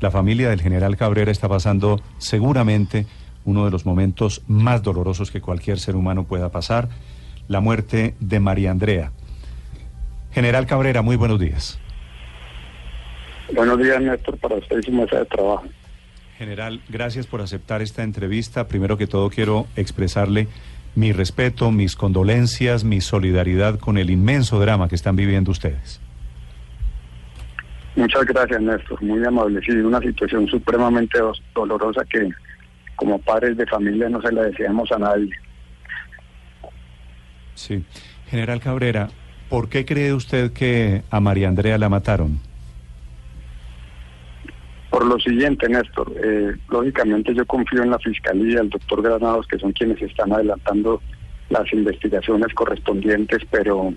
La familia del general Cabrera está pasando seguramente uno de los momentos más dolorosos que cualquier ser humano pueda pasar, la muerte de María Andrea. General Cabrera, muy buenos días. Buenos días, Néstor, para usted y su mesa de trabajo. General, gracias por aceptar esta entrevista. Primero que todo quiero expresarle mi respeto, mis condolencias, mi solidaridad con el inmenso drama que están viviendo ustedes. Muchas gracias, Néstor. Muy amable. Sí, una situación supremamente dolorosa que como padres de familia no se la deseamos a nadie. Sí. General Cabrera, ¿por qué cree usted que a María Andrea la mataron? Por lo siguiente, Néstor, eh, lógicamente yo confío en la Fiscalía, el doctor Granados, que son quienes están adelantando las investigaciones correspondientes, pero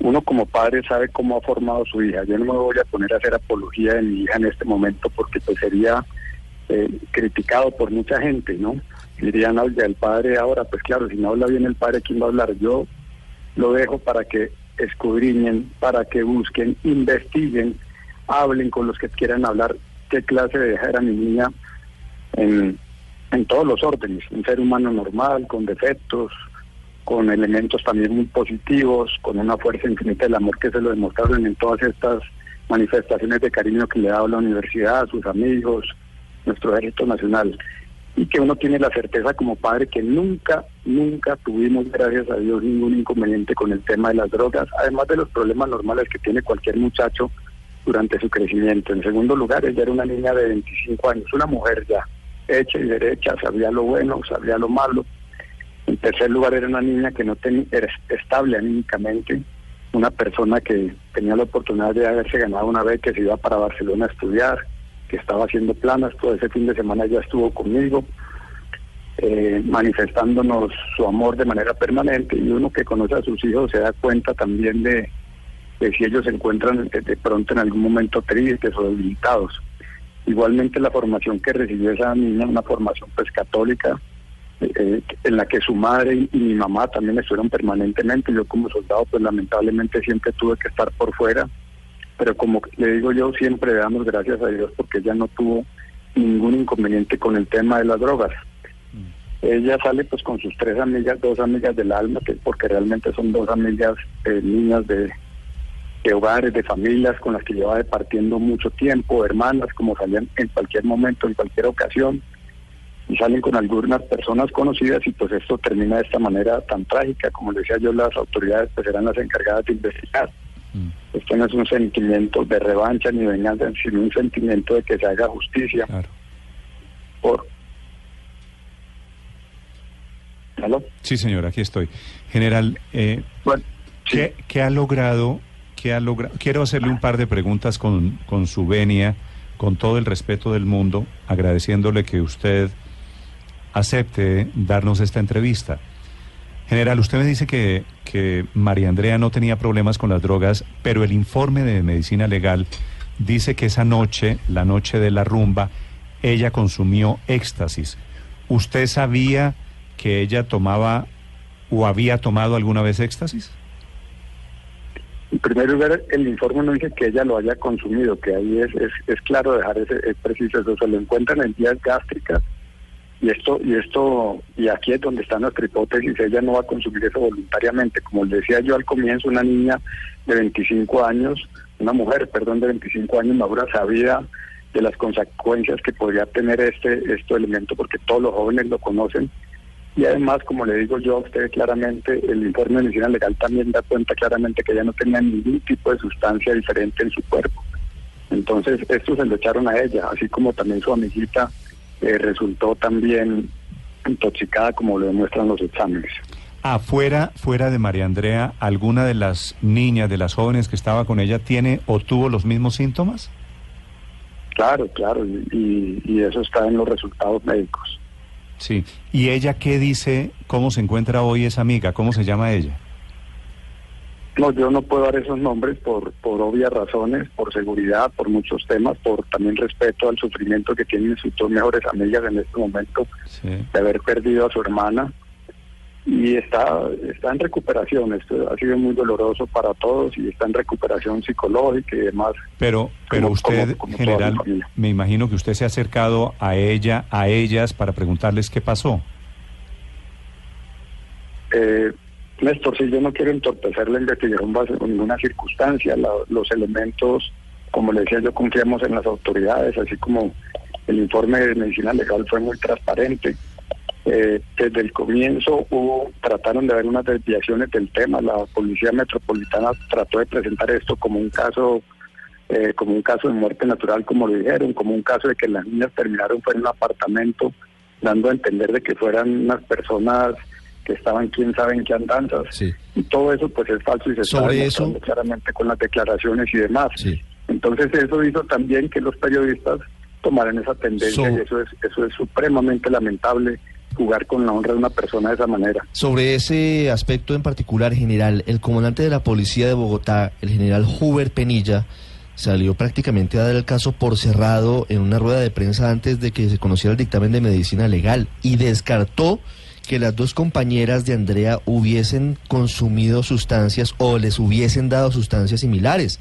uno como padre sabe cómo ha formado su hija. Yo no me voy a poner a hacer apología de mi hija en este momento porque pues sería eh, criticado por mucha gente, ¿no? Dirían, oye, el padre ahora, pues claro, si no habla bien el padre, ¿quién va a hablar? Yo lo dejo para que escudriñen, para que busquen, investiguen, hablen con los que quieran hablar qué clase de hija era mi niña en, en todos los órdenes, un ser humano normal, con defectos, con elementos también muy positivos, con una fuerza infinita del amor que se lo demostraron en todas estas manifestaciones de cariño que le ha dado la universidad, sus amigos, nuestro ejército nacional. Y que uno tiene la certeza como padre que nunca, nunca tuvimos, gracias a Dios, ningún inconveniente con el tema de las drogas, además de los problemas normales que tiene cualquier muchacho durante su crecimiento. En segundo lugar, ella era una niña de 25 años, una mujer ya hecha y derecha, sabía lo bueno, sabía lo malo. En tercer lugar, era una niña que no tenía, era estable anímicamente, una persona que tenía la oportunidad de haberse ganado una vez que se iba para Barcelona a estudiar, que estaba haciendo planas, todo ese fin de semana ya estuvo conmigo, eh, manifestándonos su amor de manera permanente y uno que conoce a sus hijos se da cuenta también de, si ellos se encuentran de pronto en algún momento tristes o debilitados. Igualmente la formación que recibió esa niña, una formación pues católica, eh, en la que su madre y, mi mamá también estuvieron permanentemente. Yo como soldado pues lamentablemente siempre tuve que estar por fuera pero como le digo yo, siempre le damos gracias a Dios porque ella no tuvo ningún inconveniente con el tema de las drogas. Mm. Ella sale pues con sus tres amigas, dos amigas del alma, que porque realmente son dos amigas eh, niñas de, hogares, de familias con las que lleva departiendo mucho tiempo, hermanas, como salían en cualquier momento, en cualquier ocasión, y salen con algunas personas conocidas y pues esto termina de esta manera tan trágica, como decía yo, las autoridades pues eran las encargadas de investigar. Mm. Esto no es un sentimiento de revancha ni venganza, sino un sentimiento de que se haga justicia. Por... Sí, señor, aquí estoy. General, eh, ¿qué, ha logrado? Qué ha logrado? Quiero hacerle un par de preguntas con, con su venia, con todo el respeto del mundo, agradeciéndole que usted acepte darnos esta entrevista. General, usted me dice que, que María Andrea no tenía problemas con las drogas, pero el informe de medicina legal dice que esa noche, la noche de la rumba, ella consumió éxtasis. ¿Usted sabía que ella tomaba o había tomado alguna vez éxtasis? En primer lugar, el informe no dice que ella lo haya consumido, que ahí es, es, claro dejar ese es preciso, eso se lo encuentran en vías gástricas y esto y esto y aquí es donde está nuestra hipótesis ella no va a consumir eso voluntariamente. Como le decía yo al comienzo una niña de 25 años una mujer perdón de 25 años madura sabía de las consecuencias que podría tener este este elemento porque todos los jóvenes lo conocen. Y además como le digo yo a usted claramente el informe de medicina legal también da cuenta claramente que ella no tenía ningún tipo de sustancia diferente en su cuerpo. Entonces esto se lo echaron a ella así como también su amiguita eh, resultó también intoxicada como lo demuestran los exámenes. Afuera, fuera de María Andrea, ¿alguna de las niñas, de las jóvenes que estaba con ella, tiene o tuvo los mismos síntomas? Claro, claro, y, y eso está en los resultados médicos. Sí, ¿y ella qué dice, cómo se encuentra hoy esa amiga, cómo se llama ella? No, yo no puedo dar esos nombres por, por obvias razones, por seguridad, por muchos temas, por también respeto al sufrimiento que tienen sus dos mejores amigas en este momento de haber perdido a su hermana. y está, está en recuperación. Esto ha sido muy doloroso para todos y está en recuperación psicológica y demás. Pero, pero usted, general, me imagino que usted se ha acercado a ella, a ellas, para preguntarles qué pasó. Eh, Néstor, si yo no quiero entorpecer la investigación bajo ninguna circunstancia, los elementos, como le decía, yo confiamos en las autoridades, así como el informe de medicina legal fue muy transparente. Eh, desde el comienzo hubo, trataron de haber unas desviaciones del tema. La policía metropolitana trató de presentar esto como un caso, eh, como un caso de muerte natural, como lo dijeron, como un caso de que las niñas terminaron fuera en un apartamento, dando a entender de que fueran unas personas que estaban quién sabe en qué andanzas. Y todo eso pues es falso y se Sobre eso... claramente con las declaraciones y demás. Entonces eso hizo también que los periodistas tomaran esa tendencia y eso es, eso es supremamente lamentable jugar con la honra de una persona de esa manera. Sobre ese aspecto en particular, general, el comandante de la policía de Bogotá, el general Huber Penilla, salió prácticamente a dar el caso por cerrado en una rueda de prensa antes de que se conociera el dictamen de medicina legal y descartó que las dos compañeras de Andrea hubiesen consumido sustancias o les hubiesen dado sustancias similares.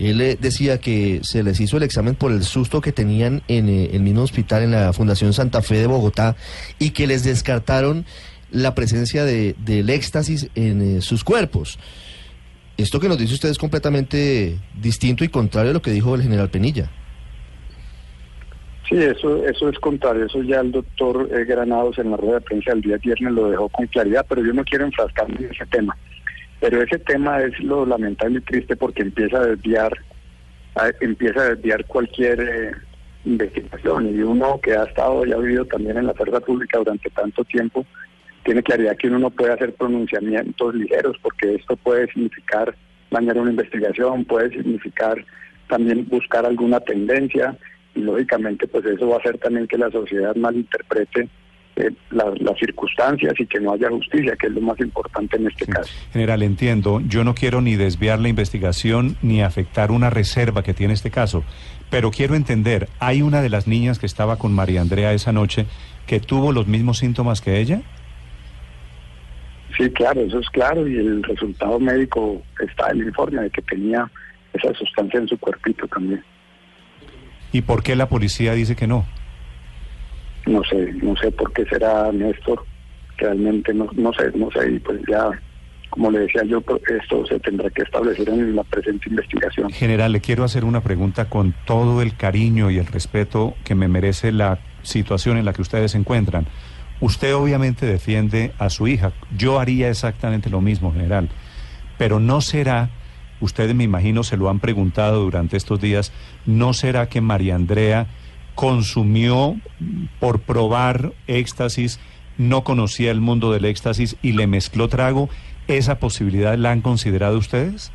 Él eh, decía que se les hizo el examen por el susto que tenían en eh, el mismo hospital en la Fundación Santa Fe de Bogotá y que les descartaron la presencia de, del éxtasis en eh, sus cuerpos. Esto que nos dice usted es completamente distinto y contrario a lo que dijo el general Penilla. Sí, eso, eso es contrario. Eso ya el doctor eh, Granados en la rueda de prensa del día viernes lo dejó con claridad, pero yo no quiero enfrascarme en ese tema. Pero ese tema es lo lamentable y triste porque empieza a desviar, empieza a desviar cualquier eh, investigación. Y uno que ha estado y ha vivido también en la fuerza pública durante tanto tiempo, tiene claridad que uno no puede hacer pronunciamientos ligeros porque esto puede significar dañar una investigación, puede significar también buscar alguna tendencia y lógicamente pues eso va a hacer también que la sociedad malinterprete eh, las circunstancias y que no haya justicia, que es lo más importante en este caso. General, entiendo, yo no quiero ni desviar la investigación ni afectar una reserva que tiene este caso, pero quiero entender, ¿hay una de las niñas que estaba con María Andrea esa noche que tuvo los mismos síntomas que ella? Sí, claro, eso es claro y el resultado médico está en el informe de que tenía esa sustancia en su cuerpito también. ¿Y por qué la policía dice que no? No sé, no sé por qué será Néstor. Realmente no, no sé, no sé. Y pues ya, como le decía yo, pues, esto se tendrá que establecer en la presente investigación. General, le quiero hacer una pregunta con todo el cariño y el respeto que me merece la situación en la que ustedes se encuentran. Usted obviamente defiende a su hija. Yo haría exactamente lo mismo, general. Pero no será ustedes me imagino se lo han preguntado durante estos días, ¿no será que María Andrea consumió por probar éxtasis, no conocía el mundo del éxtasis y le mezcló trago? ¿Esa posibilidad la han considerado ustedes?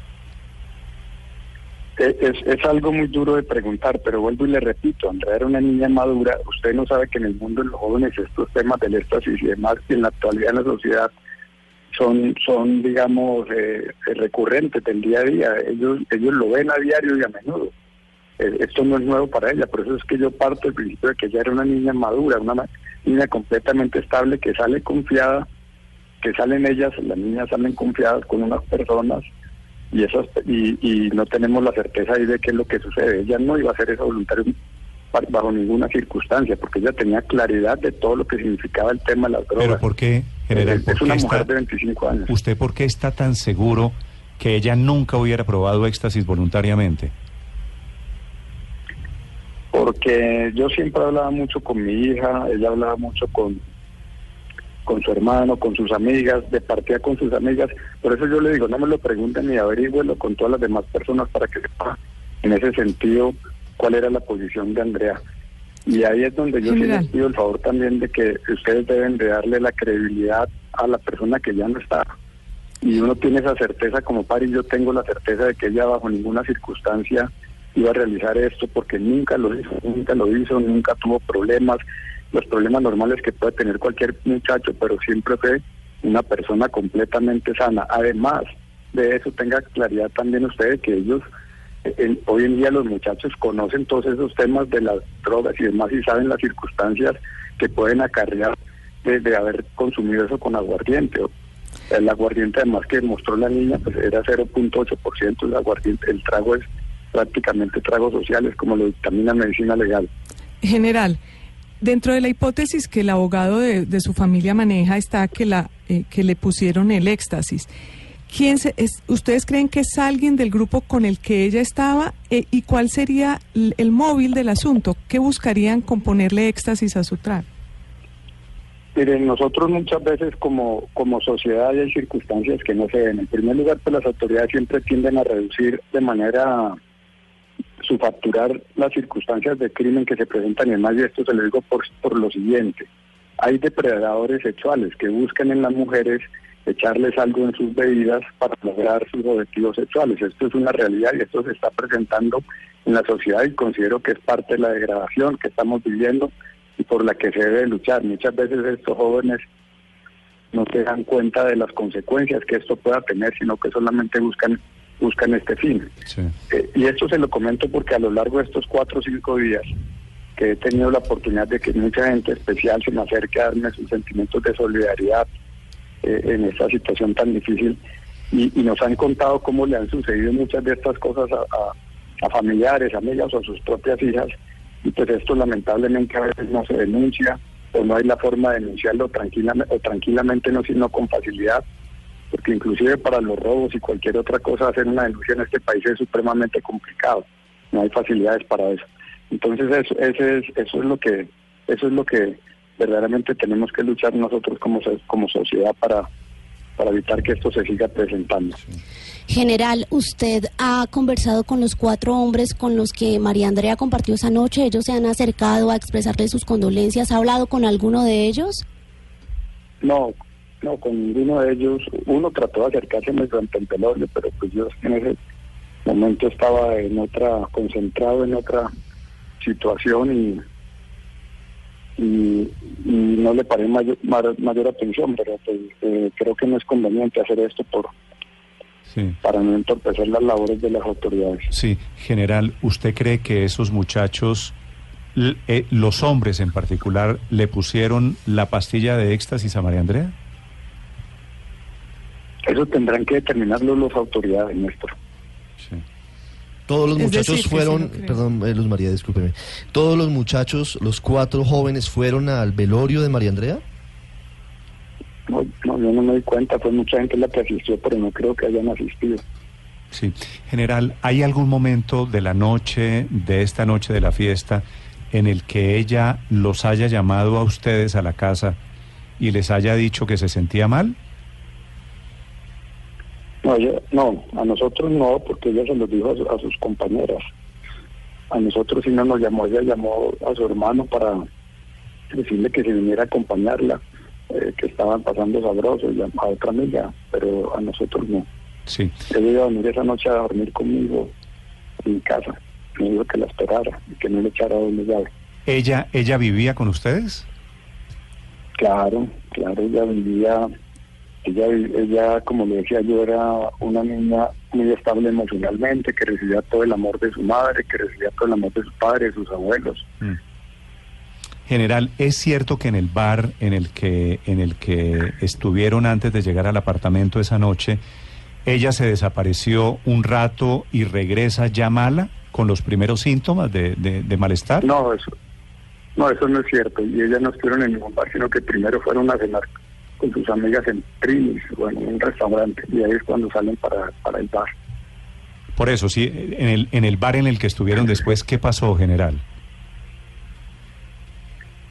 Es, algo muy duro de preguntar, pero vuelvo y le repito, Andrea era una niña madura, usted no sabe que en el mundo de los jóvenes estos temas del éxtasis y demás, y en la actualidad en la sociedad son, son digamos, eh, recurrentes del día a día. Ellos, ellos lo ven a diario y a menudo. Eh, esto no es nuevo para ella, por eso es que yo parto del principio de que ella era una niña madura, una niña completamente estable, que sale confiada, que salen ellas, las niñas salen confiadas con unas personas y esas y, y no tenemos la certeza ahí de qué es lo que sucede. Ella no iba a hacer eso voluntario bajo ninguna circunstancia, porque ella tenía claridad de todo lo que significaba el tema de las drogas. ¿Pero por qué, general? es una mujer de 25 años. ¿Usted por qué está tan seguro que ella nunca hubiera probado éxtasis voluntariamente? Porque yo siempre hablaba mucho con mi hija, ella hablaba mucho con con su hermano, con sus amigas, de partida con sus amigas. Por eso yo le digo, no me lo pregunten ni averigüenlo con todas las demás personas para que sepa en ese sentido cuál era la posición de Andrea. Y ahí es donde yo sí les pido el favor también de que ustedes deben de darle la credibilidad a la persona que ya no está. Y uno tiene esa certeza como padre y yo tengo la certeza de que ella bajo ninguna circunstancia iba a realizar esto porque nunca lo hizo, nunca lo hizo, nunca tuvo problemas, los problemas normales que puede tener cualquier muchacho, pero siempre fue una persona completamente sana. Además de eso, tenga claridad también ustedes que ellos hoy en día los muchachos conocen todos esos temas de las drogas y demás y saben las circunstancias que pueden acarrear de, haber consumido eso con aguardiente. El aguardiente además que mostró la niña pues era 0.8%, el aguardiente, el trago es prácticamente tragos sociales como lo dictamina medicina legal. General, dentro de la hipótesis que el abogado de, su familia maneja está que la eh, que le pusieron el éxtasis. ¿Quién es, ¿Ustedes creen que es alguien del grupo con el que ella estaba? Eh, ¿Y cuál sería el, móvil del asunto? ¿Qué buscarían con ponerle éxtasis a su trago? Miren, nosotros muchas veces como, como sociedad hay circunstancias que no se ven. En primer lugar, pues las autoridades siempre tienden a reducir de manera su facturar las circunstancias de crimen que se presentan y demás, y esto se lo digo por, por lo siguiente. Hay depredadores sexuales que buscan en las mujeres echarles algo en sus bebidas para lograr sus objetivos sexuales. Esto es una realidad y esto se está presentando en la sociedad y considero que es parte de la degradación que estamos viviendo y por la que se debe luchar. Muchas veces estos jóvenes no se dan cuenta de las consecuencias que esto pueda tener, sino que solamente buscan buscan este fin. Eh, y esto se lo comento porque a lo largo de estos cuatro o cinco días que he tenido la oportunidad de que mucha gente especial se me acerque a darme sus sentimientos de solidaridad, eh, en esta situación tan difícil y, nos han contado cómo le han sucedido muchas de estas cosas a, a, familiares, amigas o a sus propias hijas y pues esto lamentablemente a veces no se denuncia o no hay la forma de denunciarlo tranquilamente o tranquilamente no sino con facilidad porque inclusive para los robos y cualquier otra cosa hacer una denuncia en este país es supremamente complicado. No hay facilidades para eso. Entonces eso, ese es, eso es lo que eso es lo que verdaderamente tenemos que luchar nosotros como, como sociedad para, para evitar que esto se siga presentando. General, usted ha conversado con los cuatro hombres con los que María Andrea compartió esa noche. ¿Ellos se han acercado a expresarle sus condolencias? ¿Ha hablado con alguno de ellos? No, no, con ninguno de ellos. Uno trató de acercarse durante el pelorio, pero pues yo en ese momento estaba en otra, concentrado en otra situación y y, no le paré mayor, mayor atención, pero pues, eh, creo que no es conveniente hacer esto por para no entorpecer las labores de las autoridades. Sí, general, ¿usted cree que esos muchachos, eh, los hombres en particular, le pusieron la pastilla de éxtasis a María Andrea? Eso tendrán que determinarlo las autoridades, Néstor. Sí. Todos los muchachos fueron, perdón, eh, Luz María, discúlpeme. Todos los muchachos, los cuatro jóvenes, fueron al velorio de María Andrea. No, no, yo no me di cuenta, fue mucha gente la que asistió, pero no creo que hayan asistido. Sí, general, ¿hay algún momento de la noche, de esta noche de la fiesta, en el que ella los haya llamado a ustedes a la casa y les haya dicho que se sentía mal? No, no, a nosotros no, porque ella se lo dijo a, sus compañeras. A nosotros sí no nos llamó, ella llamó a su hermano para decirle que se viniera a acompañarla, eh, que estaban pasando sabroso, y a, otra amiga, pero a nosotros no. Sí. Ella iba a venir esa noche a dormir conmigo en casa. Me dijo que la esperara y que no le echara doble llave. ¿Ella, ¿Ella vivía con ustedes? Claro, claro, ella vivía ella, ella, como le decía yo, era una niña muy estable emocionalmente, que recibía todo el amor de su madre, que recibía todo el amor de su padre, de sus abuelos. Mm. General, ¿es cierto que en el bar en el que, en el que estuvieron antes de llegar al apartamento esa noche, ella se desapareció un rato y regresa ya mala con los primeros síntomas de, de, malestar? No, eso, no, eso no es cierto. Y ella no estuvieron en ningún bar, sino que primero fueron a cenar con sus amigas en Trinis o en un restaurante y ahí es cuando salen para, para el bar. Por eso, sí, en el, en el bar en el que estuvieron después, ¿qué pasó, general?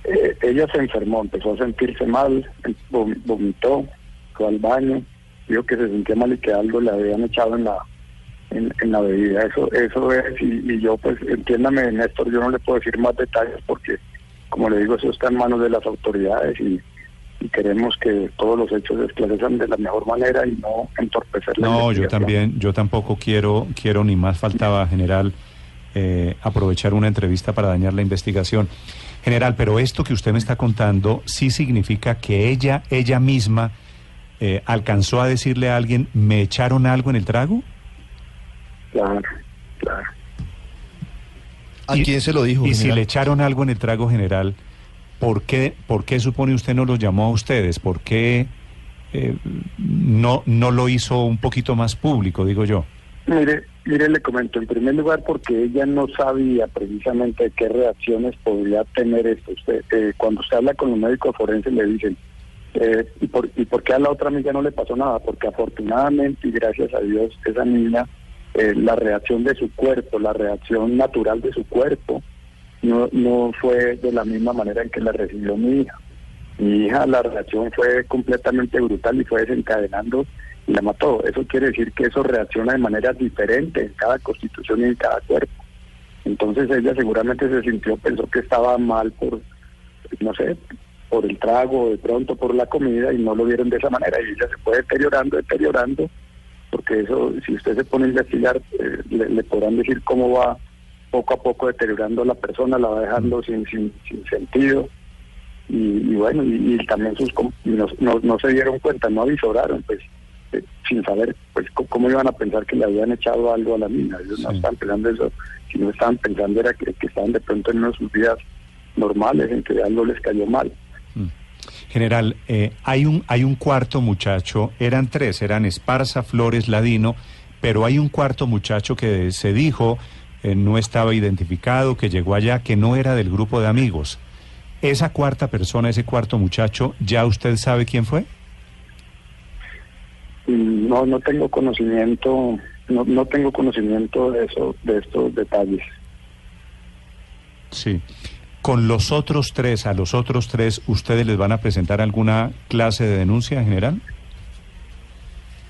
Eh, ella se enfermó, empezó a sentirse mal, vomitó, fue al baño, dijo que se sentía mal y que algo le habían echado en la en, en la bebida. Eso eso es, y, y, yo pues entiéndame, Néstor, yo no le puedo decir más detalles porque, como le digo, eso está en manos de las autoridades y y queremos que todos los hechos se esclarezcan de la mejor manera y no entorpecer la No, yo también, yo tampoco quiero, quiero ni más faltaba, general, eh, aprovechar una entrevista para dañar la investigación. General, pero esto que usted me está contando sí significa que ella, ella misma, eh, alcanzó a decirle a alguien, ¿me echaron algo en el trago? Claro, claro. ¿A quién se lo dijo? Y si le echaron algo en el trago general, ¿por qué, ¿por qué supone usted no los llamó a ustedes? ¿Por qué eh, no, no lo hizo un poquito más público, digo yo? Mire, mire, le comento, en primer lugar porque ella no sabía precisamente qué reacciones podría tener esto. Usted, eh, cuando usted habla con los médicos forenses le dicen, eh, ¿y, por, ¿y por qué a la otra amiga no le pasó nada? Porque afortunadamente y gracias a Dios esa niña, eh, la reacción de su cuerpo, la reacción natural de su cuerpo, no, no fue de la misma manera en que la recibió mi hija. Mi hija, la reacción fue completamente brutal y fue desencadenando y la mató. Eso quiere decir que eso reacciona de manera diferente en cada constitución y en cada cuerpo. Entonces ella seguramente se sintió, pensó que estaba mal por, no sé, por el trago, de pronto por la comida y no lo vieron de esa manera y ella se fue deteriorando, deteriorando, porque eso, si usted se pone a investigar, eh, le, podrán decir cómo va poco a poco deteriorando a la persona, la va dejando sin, sin, sin sentido. Y, bueno, y, también sus no, no, no, se dieron cuenta, no avisoraron, pues eh, sin saber pues cómo iban a pensar que le habían echado algo a la mina. Ellos no estaban pensando eso, sino estaban pensando era que, que estaban de pronto en unos sus días normales en que algo les cayó mal. General, eh, hay, un, hay un cuarto muchacho, eran tres, eran Esparza, Flores, Ladino, pero hay un cuarto muchacho que se dijo eh, no estaba identificado, que llegó allá, que no era del grupo de amigos. ¿Esa cuarta persona, ese cuarto muchacho, ya usted sabe quién fue? No, no tengo conocimiento, no, no tengo conocimiento de eso, de estos detalles. Sí. Con los otros tres, a los otros tres, ¿ustedes les van a presentar alguna clase de denuncia en general?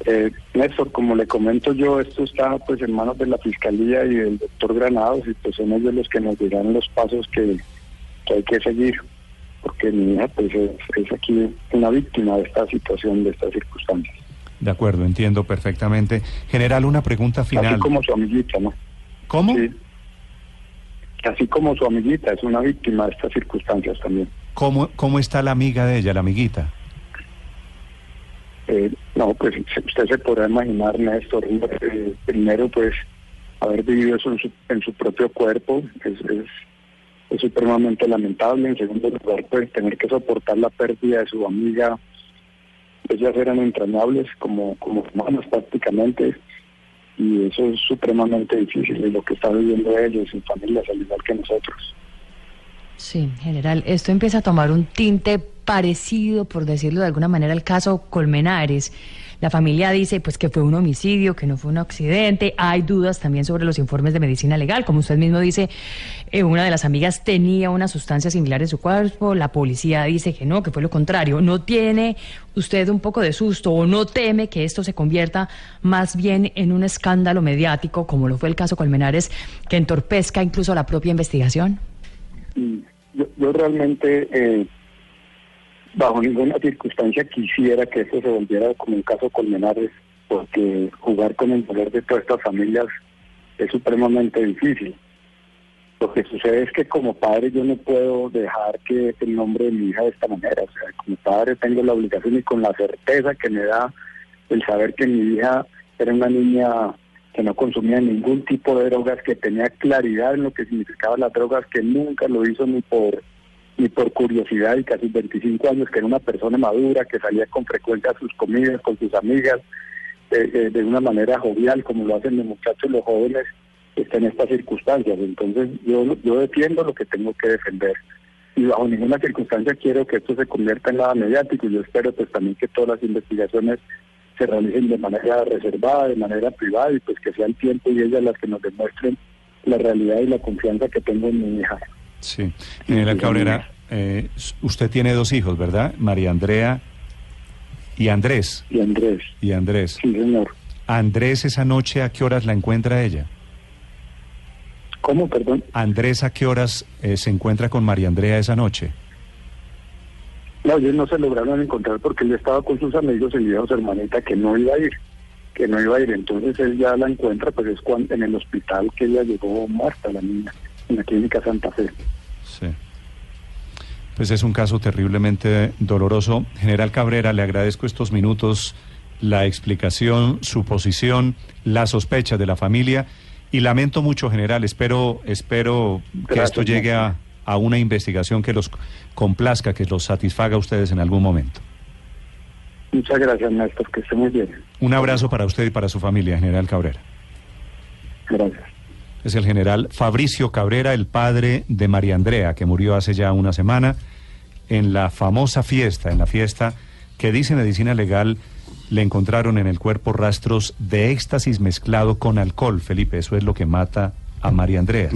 Eh, Néstor, como le comento yo, esto está pues en manos de la Fiscalía y del doctor Granados y pues son ellos los que nos dirán los pasos que, hay que seguir, porque mi hija pues es, aquí una víctima de esta situación, de estas circunstancias. De acuerdo, entiendo perfectamente. General, una pregunta final. Así como su amiguita, ¿no? ¿Cómo? Sí así como su amiguita es una víctima de estas circunstancias también. ¿Cómo, cómo está la amiga de ella, la amiguita? Eh, no, pues usted se podrá imaginar, Néstor, eh, primero pues haber vivido eso en su, propio cuerpo es, es, supremamente lamentable. En segundo lugar, pues tener que soportar la pérdida de su amiga, ellas eran entrañables como, como humanos prácticamente y eso es supremamente difícil y lo que están viviendo ellos y familias al igual que nosotros. Sí, general, esto empieza a tomar un tinte parecido, por decirlo de alguna manera, al caso Colmenares. La familia dice pues que fue un homicidio, que no fue un accidente. Hay dudas también sobre los informes de medicina legal. Como usted mismo dice, eh, una de las amigas tenía una sustancia similar en su cuerpo. La policía dice que no, que fue lo contrario. ¿No tiene usted un poco de susto o no teme que esto se convierta más bien en un escándalo mediático, como lo fue el caso Colmenares, que entorpezca incluso la propia investigación? Yo, realmente... Eh bajo ninguna circunstancia quisiera que esto se volviera como un caso Colmenares, porque jugar con el dolor de todas estas familias es supremamente difícil. Lo que sucede es que como padre yo no puedo dejar que el nombre de mi hija de esta manera. O sea, como padre tengo la obligación y con la certeza que me da el saber que mi hija era una niña que no consumía ningún tipo de drogas, que tenía claridad en lo que significaban las drogas, que nunca lo hizo ni por y por curiosidad y casi 25 años, que era una persona madura, que salía con frecuencia a sus comidas, con sus amigas, de una manera jovial, como lo hacen los muchachos, los jóvenes, está en estas circunstancias. Entonces yo, yo defiendo lo que tengo que defender. Y bajo ninguna circunstancia quiero que esto se convierta en nada mediático. Y yo espero pues también que todas las investigaciones se realicen de manera reservada, de manera privada, y pues que sea el tiempo y ellas las que nos demuestren la realidad y la confianza que tengo en mi hija. Sí. la Cabrera, eh, usted tiene dos hijos, ¿verdad? María Andrea y Andrés. Y Andrés. Y Andrés. Sí, señor. Andrés, esa noche, ¿a qué horas la encuentra ella? ¿Cómo, perdón? Andrés, ¿a qué horas eh, se encuentra con María Andrea esa noche? No, ellos no se lograron encontrar porque él estaba con sus amigos y le dijo a su hermanita que no iba a ir, que no iba a ir. Entonces él ya la encuentra, pues es cuando, en el hospital que ella llegó muerta, la niña en la clínica Santa Fe. Sí. Pues es un caso terriblemente doloroso. General Cabrera, le agradezco estos minutos, la explicación, su posición, la sospecha de la familia y lamento mucho, general. Espero, espero que esto llegue a, a una investigación que los complazca, que los satisfaga a ustedes en algún momento. Muchas gracias, Néstor, que esté muy bien. Un abrazo para usted y para su familia, General Cabrera. Gracias. Es el general Fabricio Cabrera, el padre de María Andrea, que murió hace ya una semana en la famosa fiesta, en la fiesta que dice Medicina Legal le encontraron en el cuerpo rastros de éxtasis mezclado con alcohol, Felipe. Eso es lo que mata a María Andrea.